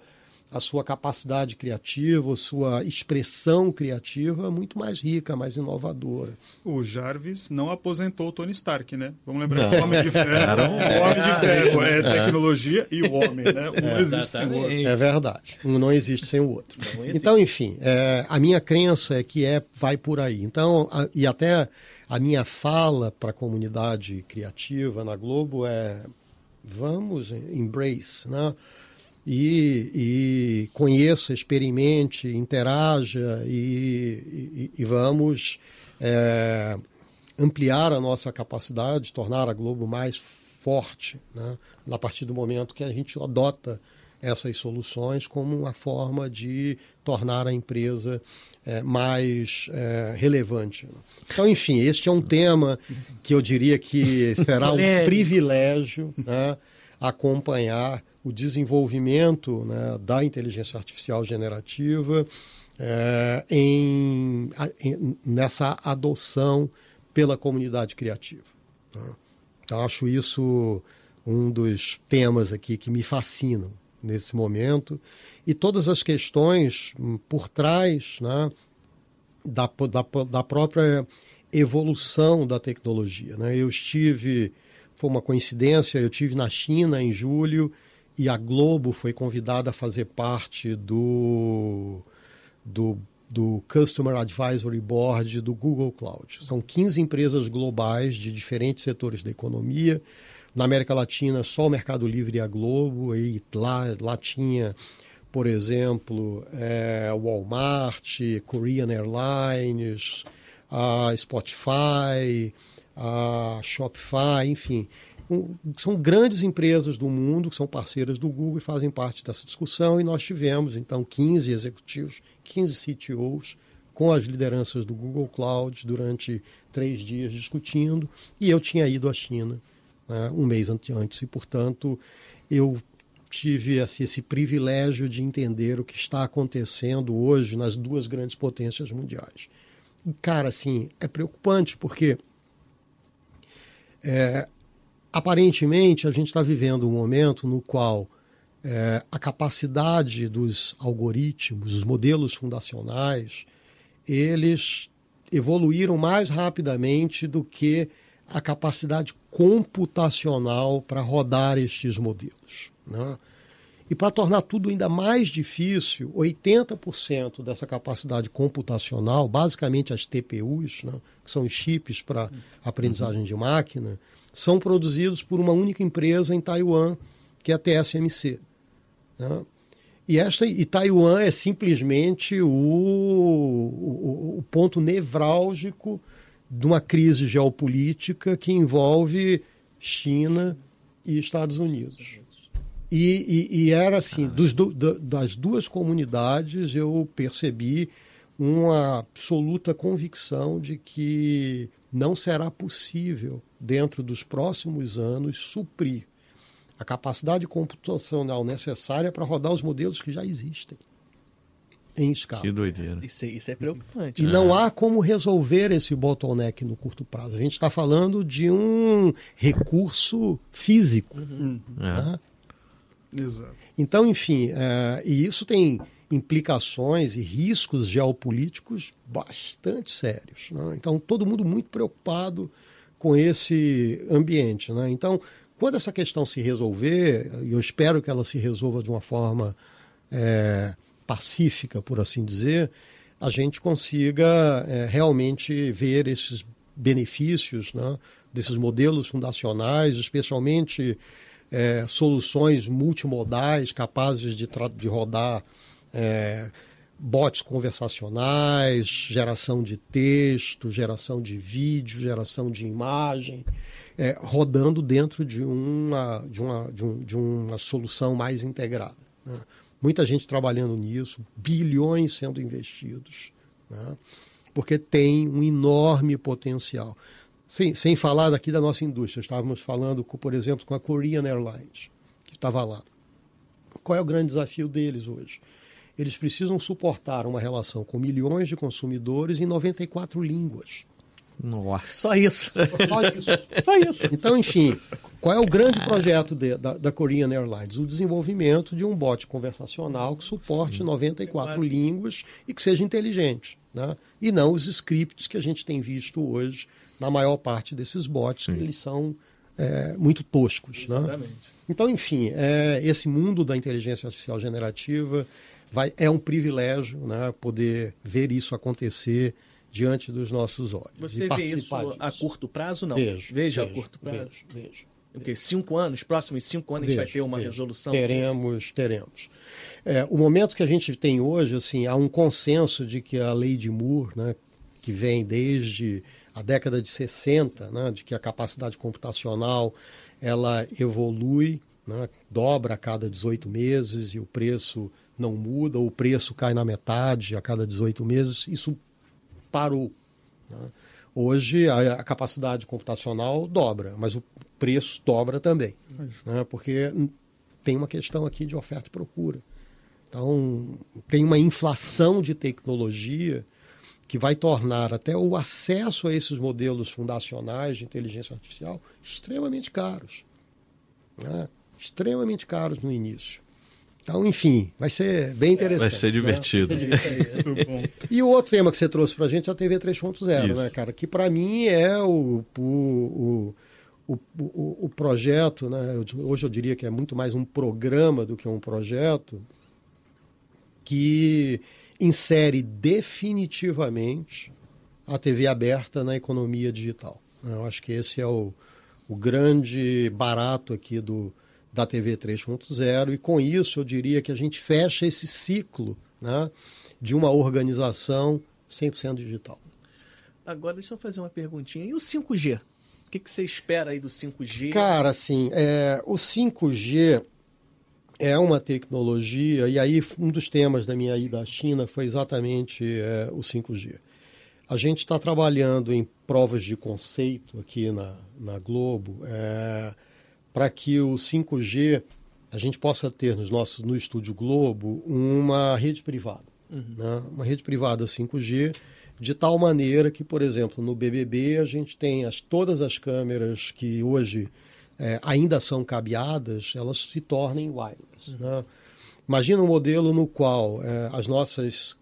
a sua capacidade criativa, a sua expressão criativa muito mais rica, mais inovadora. O Jarvis não aposentou o Tony Stark, né? Vamos lembrar que o Homem de Ferro, o Homem de Ferro é, tecnologia e o homem, né? Um É, existe sem o outro. É verdade. Um não existe sem o outro. Não. Então, enfim, é, a minha crença é que é vai por aí. Então, a- e até a minha fala para a comunidade criativa na Globo é vamos embrace, né? E, e conheça, experimente, interaja e, e- e vamos é, ampliar a nossa capacidade, tornar a Globo mais forte, né? a partir do momento que a gente adota essas soluções como uma forma de tornar a empresa é, mais é, relevante. Então, enfim, este é um tema que eu diria que será um privilégio né, acompanhar o desenvolvimento né, da inteligência artificial generativa é, em, em- nessa adoção pela comunidade criativa. né. Então, acho isso um dos temas aqui que me fascinam nesse momento. E todas as questões hum, por trás né, da, da, da própria evolução da tecnologia. Né? Eu estive, foi uma coincidência, eu estive na China em julho e a Globo foi convidada a fazer parte do, do, do Customer Advisory Board do Google Cloud. São 15 empresas globais de diferentes setores da economia. Na América Latina, só o Mercado Livre e a Globo, e lá, lá tinha por exemplo, é, Walmart, Korean Airlines, a Spotify, a Shopify, enfim. São grandes empresas do mundo que são parceiras do Google e fazem parte dessa discussão. E nós tivemos, então, 15 executivos, 15 CTOs com as lideranças do Google Cloud durante três dias discutindo. E eu tinha ido à China né, um mês ante- antes e, portanto, eu tive assim, esse privilégio de entender o que está acontecendo hoje nas duas grandes potências mundiais. E, cara, assim, é preocupante porque é, aparentemente a gente está vivendo um momento no qual é, a capacidade dos algoritmos, os modelos fundacionais, eles evoluíram mais rapidamente do que a capacidade computacional para rodar estes modelos. Né? E para tornar tudo ainda mais difícil, 80% dessa capacidade computacional, basicamente as TPUs, né, que são os chips para aprendizagem de máquina, são produzidos por uma única empresa em Taiwan, que é a TSMC. né? E, esta, e Taiwan é simplesmente o, o, o ponto nevrálgico de uma crise geopolítica que envolve China e Estados Unidos. E, e, e era assim, dos da- das duas comunidades eu percebi uma absoluta convicção de que não será possível, dentro dos próximos anos, suprir a capacidade computacional necessária para rodar os modelos que já existem em escala. Que doideira. Isso, é- isso é preocupante. E não há como resolver esse bottleneck no curto prazo. A gente está falando de um recurso físico. É. né? Exato. Então, enfim, é, e isso tem implicações e riscos geopolíticos bastante sérios. né? Então, todo mundo muito preocupado com esse ambiente. né? Então, quando essa questão se resolver, e eu espero que ela se resolva de uma forma é, pacífica, por assim dizer, a gente consiga é, realmente ver esses benefícios né, desses modelos fundacionais, especialmente é, soluções multimodais capazes de, de rodar é, bots conversacionais, geração de texto, geração de vídeo, geração de imagem, é, rodando dentro de uma, de uma, de um- de uma solução mais integrada. né? Muita gente trabalhando nisso, bilhões sendo investidos, né? porque tem um enorme potencial. Sem, sem falar daqui da nossa indústria, estávamos falando, com, por exemplo, com a Korean Airlines, que estava lá. Qual é o grande desafio deles hoje? Eles precisam suportar uma relação com milhões de consumidores em 94 línguas. Nossa. Só isso. Só isso. Só isso. Então, enfim, qual é o grande projeto de, da, da Korean Airlines? O desenvolvimento de um bot conversacional que suporte Sim. 94 claro. línguas e que seja inteligente. Né? E não os scripts que a gente tem visto hoje na maior parte desses bots, Sim. que eles são é, muito toscos. Né? Exatamente. Né? Então, enfim, é, esse mundo da inteligência artificial generativa vai, é um privilégio né, poder ver isso acontecer diante dos nossos olhos. Você vê isso disso. a curto prazo? Não. Vejo, Veja vejo, a curto prazo. Vejo, vejo. O quê? Cinco anos? Próximos cinco anos vejo, a gente vai ter uma vejo. resolução? Teremos, teremos. É, o momento que a gente tem hoje, assim, há um consenso de que a lei de Moore, né, que vem desde a década de 60, né, de que a capacidade computacional ela evolui, né, dobra a cada 18 meses e o preço não muda, o preço cai na metade a cada 18 meses, isso parou. Né? Hoje a, a, capacidade computacional dobra, mas o preço dobra também, né? porque tem uma questão aqui de oferta e procura. Então, tem uma inflação de tecnologia que vai tornar até o acesso a esses modelos fundacionais de inteligência artificial extremamente caros. Né? Extremamente caros no início. Então, enfim, vai ser bem interessante. Vai ser divertido. Né? Vai ser divertido. e o outro tema que você trouxe para a gente é a TV 3.0, né, cara? Que para mim é o, o, o, o, o projeto, né? hoje eu diria que é muito mais um programa do que um projeto, que insere definitivamente a TV aberta na economia digital. Eu acho que esse é o, o grande barato aqui do, da TV 3.0 e com isso eu diria que a gente fecha esse ciclo né, de uma organização 100% digital. Agora deixa eu fazer uma perguntinha. E o 5G? O que, que você espera aí do 5G? Cara, assim, é, o 5G é uma tecnologia, e aí um dos temas da minha ida à China foi exatamente é, o 5G. A gente está trabalhando em provas de conceito aqui na, na Globo é, para que o 5G a gente possa ter nos nossos, no Estúdio Globo uma rede privada. Uhum. Né? Uma rede privada 5G, de tal maneira que, por exemplo, no BBB a gente tem as, todas as câmeras que hoje é, ainda são cabeadas, elas se tornem wireless. Uhum. Né? Imagina um modelo no qual é, as nossas,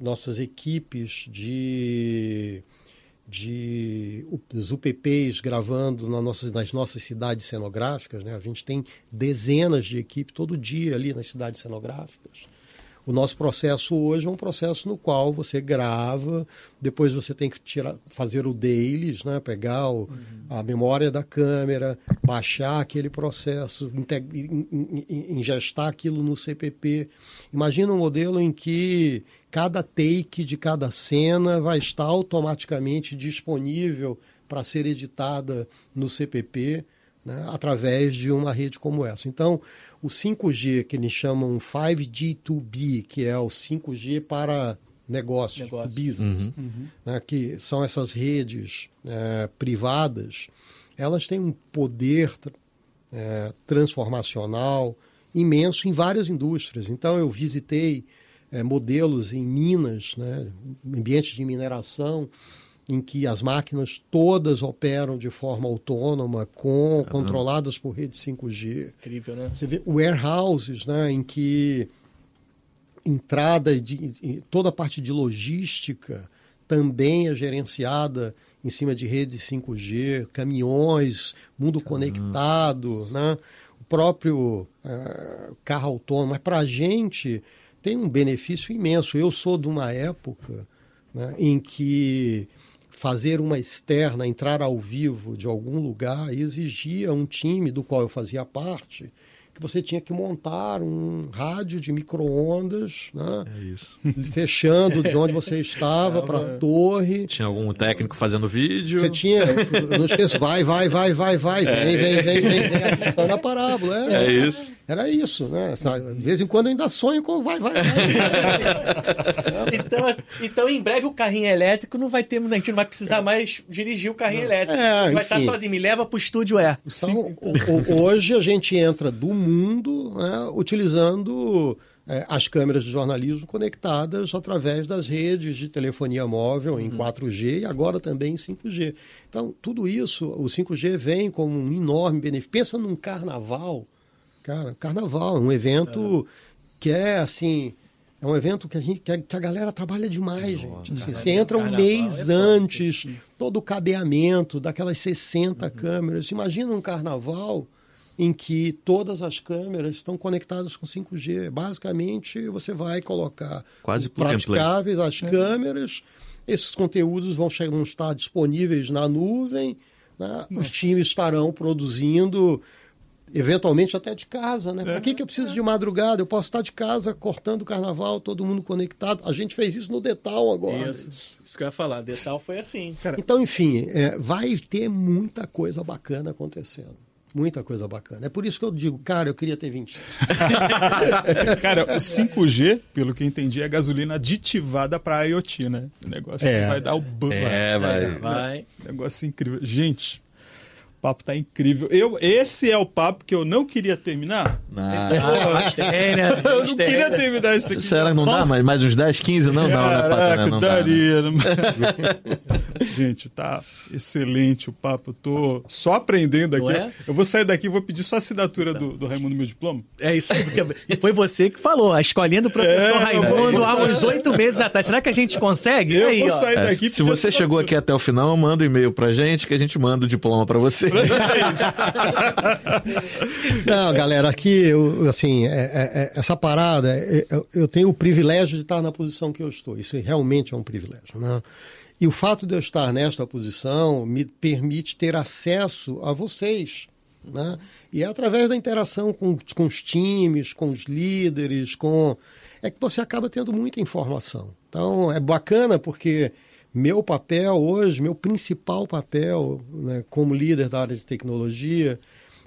nossas equipes de, de os UPPs gravando na nossas, nas nossas cidades cenográficas, né? a gente tem dezenas de equipes todo dia ali nas cidades cenográficas. O nosso processo hoje é um processo no qual você grava, depois você tem que tirar, fazer o dailies, né? pegar o, uhum. a memória da câmera, baixar aquele processo, ingestar aquilo no CPP. Imagina um modelo em que cada take de cada cena vai estar automaticamente disponível para ser editada no CPP. Né, através de uma rede como essa. Então, o 5G, que eles chamam 5G2B, que é o 5G para negócios, Negócio. business, uhum. Uhum. Né, que são essas redes é, privadas, elas têm um poder é, transformacional imenso em várias indústrias. Então, eu visitei é, modelos em minas, né, ambientes de mineração, em que as máquinas todas operam de forma autônoma, com, controladas por rede 5G. Incrível, né? Você vê warehouses, né, em que entrada de toda a parte de logística também é gerenciada em cima de rede 5G, caminhões, mundo conectado, né? o próprio uh, carro autônomo. Mas para a gente tem um benefício imenso. Eu sou de uma época né, em que fazer uma externa, entrar ao vivo de algum lugar, exigia um time do qual eu fazia parte, que você tinha que montar um rádio de micro-ondas, né? É fechando de onde você estava para a torre. Tinha algum técnico fazendo vídeo. Você tinha, não esqueça, vai, vai, vai, vai, vai, é. vem, vem, vem, vem, vem, ajustando a parábola. É, é isso. Era isso, né? De vez em quando eu ainda sonho com vai, vai, vai. então, então, em breve o carrinho elétrico não vai ter, a gente não vai precisar mais dirigir o carrinho elétrico. É, vai estar sozinho, me leva para o estúdio é. Então, hoje a gente entra do mundo né, utilizando é, as câmeras de jornalismo conectadas através das redes de telefonia móvel em 4G e agora também em 5G. Então, tudo isso, o 5G vem como um enorme benefício. Pensa num carnaval, cara, carnaval, um evento que é assim. É um evento que a, gente, que a, que a galera trabalha demais, gente. Assim, você entra um Carnaval mês é antes, todo o cabeamento daquelas 60 câmeras. Imagina um carnaval em que todas as câmeras estão conectadas com 5G. Basicamente, você vai colocar Quase praticáveis, as câmeras, esses conteúdos vão, chegar, vão estar disponíveis na nuvem, né? os times estarão produzindo, eventualmente até de casa. Né? Para que, que eu preciso de madrugada? Eu posso estar de casa cortando o carnaval, todo mundo conectado. A gente fez isso no Detal agora. Isso, isso que eu ia falar. Detal foi assim. Então, enfim, é, vai ter muita coisa bacana acontecendo. Muita coisa bacana. É por isso que eu digo, cara, eu queria ter 20. Cara, o 5G, pelo que eu entendi, é gasolina aditivada para IoT, né? O negócio É. que vai dar o ban. É, vai. Vai. Negócio incrível. Gente, papo tá incrível. Eu, esse é o papo que eu não queria terminar. Ah, tem, né? Eu não queria terminar isso aqui. será que não dá mais, mais uns 10, 15? Não, não, né, Caraca, patrão? Não dá, né? daria. Gente, tá excelente o papo. Eu tô só aprendendo aqui. Não é? Eu vou sair daqui e vou pedir só a assinatura do, do Raimundo Meu Diploma. É isso aí, e foi você que falou, a escolinha do professor É, Raimundo eu há uns oito meses atrás. Será que a gente consegue? Eu aí, vou ó. sair É, daqui. se você chegou aqui até o final, manda um e-mail pra gente que a gente manda o diploma pra você. Não, galera, aqui, eu, assim, é- é- é- essa parada, é- eu, eu tenho o privilégio de estar na posição que eu estou. Isso realmente é um privilégio, né? E o fato de eu estar nesta posição me permite ter acesso a vocês, né? E é através da interação com, com os times, com os líderes, com... É que você acaba tendo muita informação. Então, é bacana porque meu papel hoje, meu principal papel né, como líder da área de tecnologia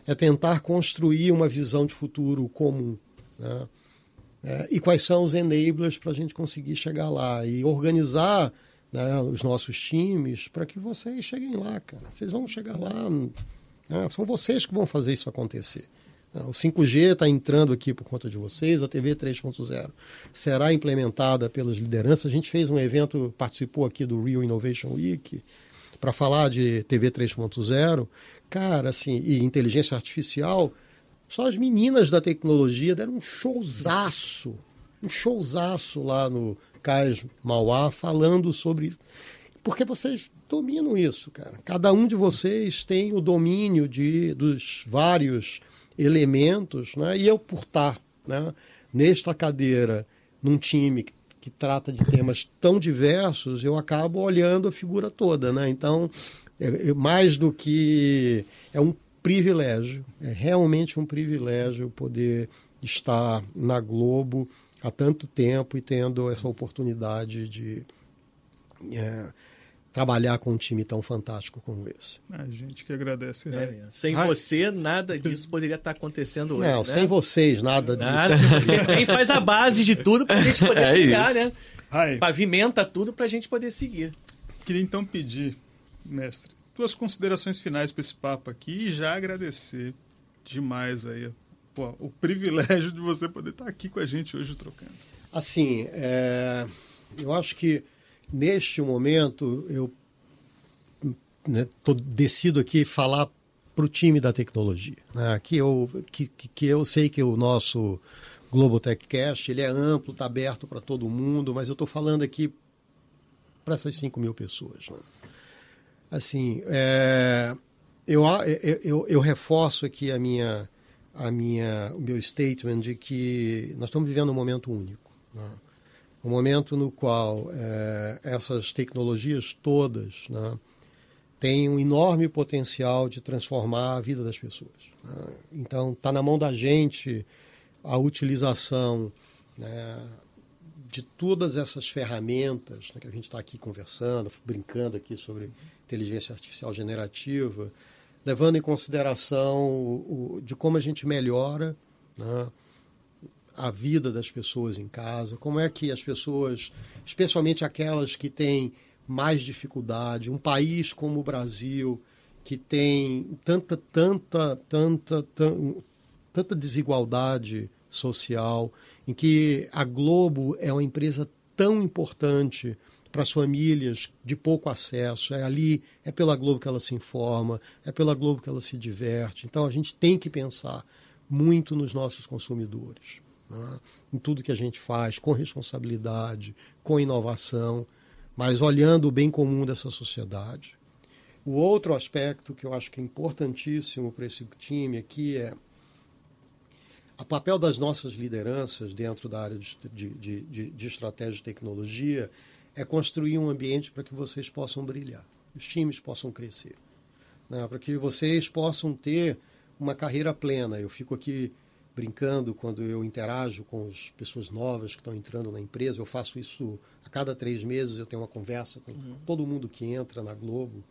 é tentar construir uma visão de futuro comum. Né? É, e quais são os enablers para a gente conseguir chegar lá e organizar né, os nossos times para que vocês cheguem lá, cara. Vocês vão chegar lá, né? são vocês que vão fazer isso acontecer. Né? O 5G está entrando aqui por conta de vocês, a TV 3.0 será implementada pelas lideranças. A gente fez um evento, participou aqui do Rio Innovation Week para falar de TV 3.0. Cara, assim, e inteligência artificial, só as meninas da tecnologia deram um showzaço, um showzaço lá no Cais Mauá falando sobre isso. Porque vocês dominam isso, cara. Cada um de vocês tem o domínio de, dos vários elementos, né? E eu, por estar né, nesta cadeira, num time que, que trata de temas tão diversos, eu acabo olhando a figura toda, né? Então, é, é mais do que é um privilégio, é realmente um privilégio poder estar na Globo há tanto tempo e tendo essa oportunidade de é, trabalhar com um time tão fantástico como esse. A gente que agradece. É, Raio. sem Ai. você, nada disso poderia estar acontecendo hoje. Não, né? sem vocês, nada disso. Você vem faz a base de tudo pra gente poder É pegar, né? Pavimenta tudo pra gente poder seguir. queria então pedir, mestre, tuas considerações finais para esse papo aqui e já agradecer demais aí pô, o privilégio de você poder estar aqui com a gente hoje trocando. Assim, é, eu acho que neste momento eu né, tô, decido aqui falar para o time da tecnologia. Né, que, eu, que, que- eu sei que o nosso Global Techcast ele é amplo, está aberto para todo mundo, mas eu estou falando aqui para essas 5 mil pessoas. né. Assim, é, eu, eu, eu reforço aqui a minha, a minha, o meu statement de que nós estamos vivendo um momento único. né? Um momento no qual é, essas tecnologias todas né, têm um enorme potencial de transformar a vida das pessoas. né? Então, está na mão da gente a utilização né, de todas essas ferramentas né, que a gente está aqui conversando, brincando aqui sobre inteligência artificial generativa, levando em consideração o, o- de como a gente melhora né, a vida das pessoas em casa, como é que as pessoas, especialmente aquelas que têm mais dificuldade, um país como o Brasil, que tem tanta, tanta, tanta, tan- tanta desigualdade social, em que a Globo é uma empresa tão importante para as famílias de pouco acesso. É ali, é pela Globo que ela se informa, é pela Globo que ela se diverte. Então a gente tem que pensar muito nos nossos consumidores, né? em tudo que a gente faz, com responsabilidade, com inovação, mas olhando o bem comum dessa sociedade. O outro aspecto que eu acho que é importantíssimo para esse time aqui é o papel das nossas lideranças dentro da área de, de, de, de estratégia de tecnologia é construir um ambiente para que vocês possam brilhar, os times possam crescer, né? para que vocês possam ter uma carreira plena. Eu fico aqui brincando quando eu interajo com as pessoas novas que estão entrando na empresa. Eu faço isso a cada três meses. Eu tenho uma conversa com uhum. todo mundo que entra na Globo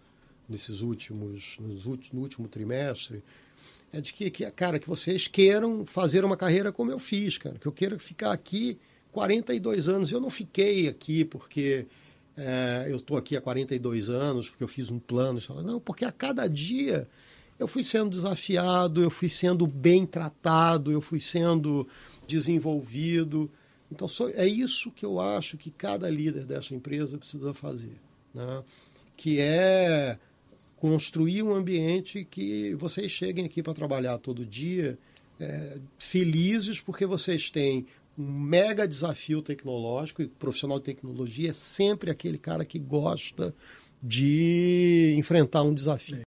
nesses últimos, nos últimos, no último trimestre. É de que, que, cara, que vocês queiram fazer uma carreira como eu fiz, cara. Que eu queira ficar aqui 42 anos. Eu não fiquei aqui porque é, eu estou aqui há 42 anos, porque eu fiz um plano. Não, porque a cada dia eu fui sendo desafiado, eu fui sendo bem tratado, eu fui sendo desenvolvido. Então, é isso que eu acho que cada líder dessa empresa precisa fazer. Né? Que é construir um ambiente que vocês cheguem aqui para trabalhar todo dia é, felizes porque vocês têm um mega desafio tecnológico e profissional de tecnologia é sempre aquele cara que gosta de enfrentar um desafio.